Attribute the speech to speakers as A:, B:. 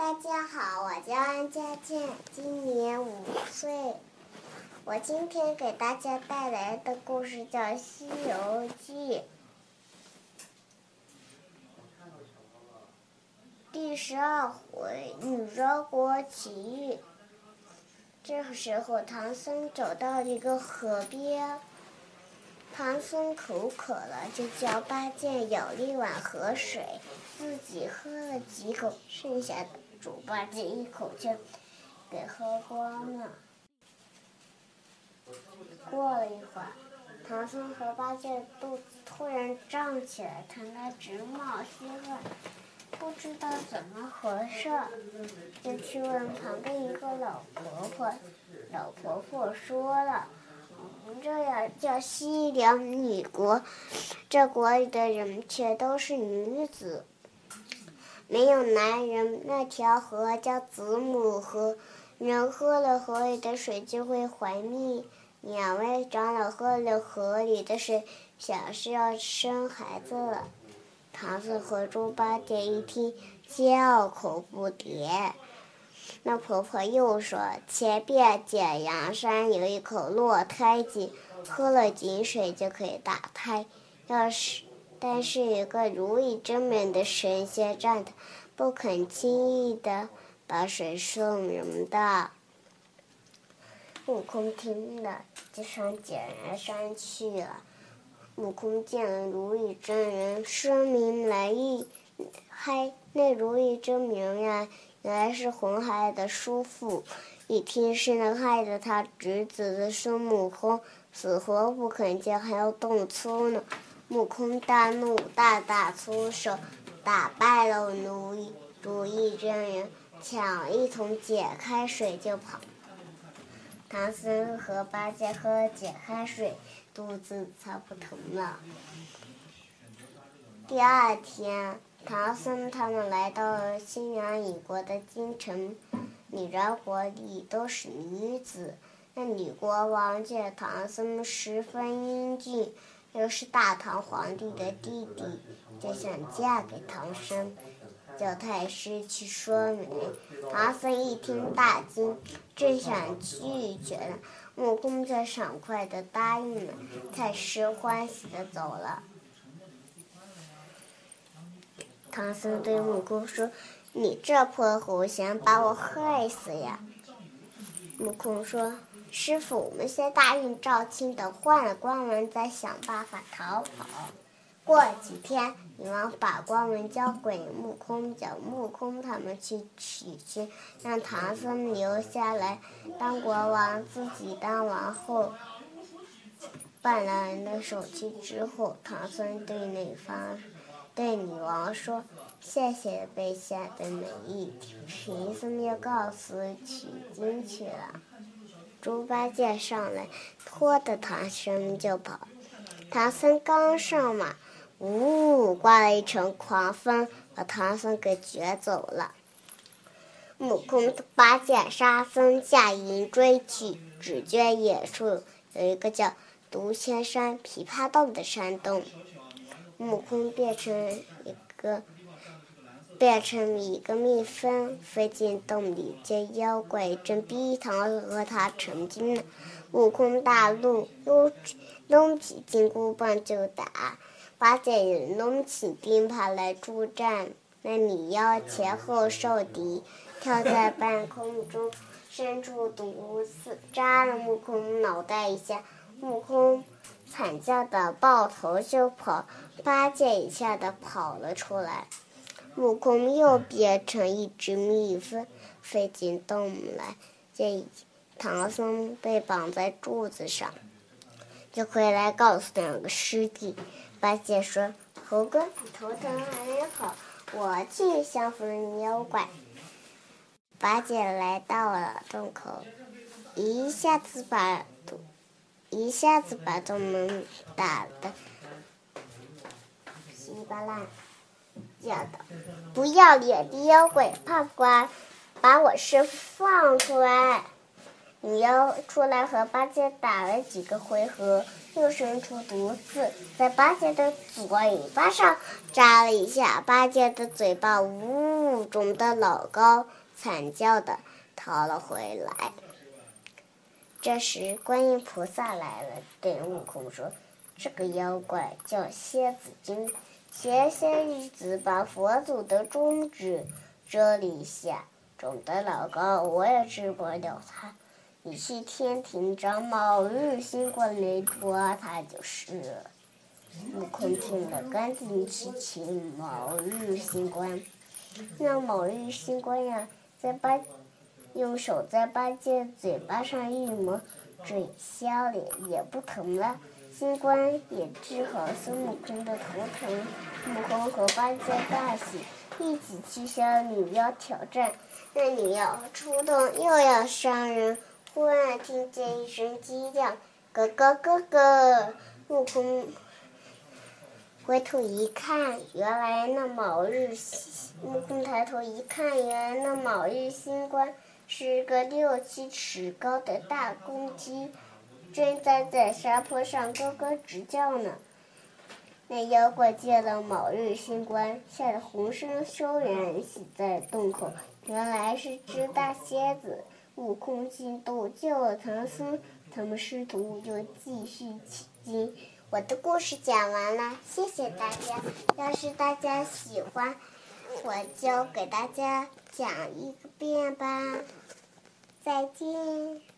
A: 大家好，我叫安佳健，今年五岁。我今天给大家带来的故事叫《西游记》第十二回“女儿国奇遇”。这个时候，唐僧走到一个河边，唐僧口渴了，就叫八戒舀了一碗河水，自己喝了几口，剩下的。猪八戒一口气给喝光了。过了一会儿，唐僧和八戒肚子突然胀起来，疼得直冒虚汗，不知道怎么回事，就去问旁边一个老婆婆。老婆婆说了：“我们这样叫西凉女国，这国里的人全都是女子。”没有男人，那条河叫子母河，人喝了河里的水就会怀孕。两位长老喝了河里的水，想是要生孩子了。唐僧和猪八戒一听，叫口不迭。那婆婆又说：“前边简阳山有一口落胎井，喝了井水就可以打胎。要是……”但是有个如意真面的神仙站着，不肯轻易的把水送人的。悟空听了，就上解然山去了。悟空见了如意真人，说明来意，嗨，那如意真名呀，原来是红孩儿的叔父。一听是那害得他侄子的孙悟空，死活不肯见，还要动粗呢。悟空大怒，大打出手，打败了如意如意真人，抢一桶解开水就跑。唐僧和八戒喝解开水，肚子才不疼了。第二天，唐僧他们来到了西凉女国的京城，女人国里都是女子。那女国王见唐僧十分英俊。又是大唐皇帝的弟弟，就想嫁给唐僧，叫太师去说媒。唐僧一听大惊，正想拒绝呢，悟空却爽快的答应了。太师欢喜的走了。唐僧对悟空说：“你这泼猴想把我害死呀？”悟空说。师傅，我们先答应赵青，等换了光文再想办法逃跑。过几天，女王把光文交给悟空，叫悟空他们去取去，让唐僧留下来当国王，自己当王后。办了人的手续之后，唐僧对女方、对女王说：“谢谢陛下的美意，贫僧要告辞取经去了。”猪八戒上来，拖着唐僧就跑。唐僧刚上马，呜，刮了一场狂风，把唐僧给卷走了。悟空、八戒、沙僧驾云追去，只见远处有一个叫独仙山琵琶洞的山洞，悟空变成一个。变成一个蜜蜂，飞进洞里，见妖怪正逼唐和他成亲呢。悟空大怒，又弄起金箍棒就打。八戒也弄起钉耙来助战。那女妖前后受敌，跳在半空中，伸出毒刺扎了悟空脑袋一下。悟空惨叫的抱头就跑，八戒也吓得跑了出来。悟空又变成一只蜜蜂，飞进洞来，见唐僧被绑在柱子上，就回来告诉两个师弟。八戒说：“猴哥，你头疼还没好，我去降服妖怪。”八戒来到了洞口，一下子把一下子把洞门打得稀巴烂。叫的不要脸的妖怪，判官把我师傅放出来！女妖出来和八戒打了几个回合，又伸出毒刺，在八戒的嘴巴上扎了一下。八戒的嘴巴呜呜肿的老高，惨叫的逃了回来。这时，观音菩萨来了，对悟空说：“这个妖怪叫蝎子精，前些日子把佛祖的中指折了一下，肿得老高，我也治不了他。你去天庭找卯日星官来捉他就是了。”悟空听了，赶紧去请卯日星官。那卯日星官呀，在八。用手在八戒嘴巴上一抹，嘴消了，也不疼了。星官也治好孙悟空的头疼。悟空和八戒大喜，一起去向女妖挑战。那女妖出动又要伤人，忽然听见一声鸡叫：“咯咯咯咯！”悟空回头一看，原来那卯日悟空抬头一看，原来那卯日星官。是个六七尺高的大公鸡，正站在山坡上咯咯直叫呢。那妖怪见了卯日星官，吓得浑身酥软，死在洞口。原来是只大蝎子。悟空进洞救了唐僧，他们师徒就继续取经。我的故事讲完了，谢谢大家。要是大家喜欢，我就给大家讲一个遍吧。再见。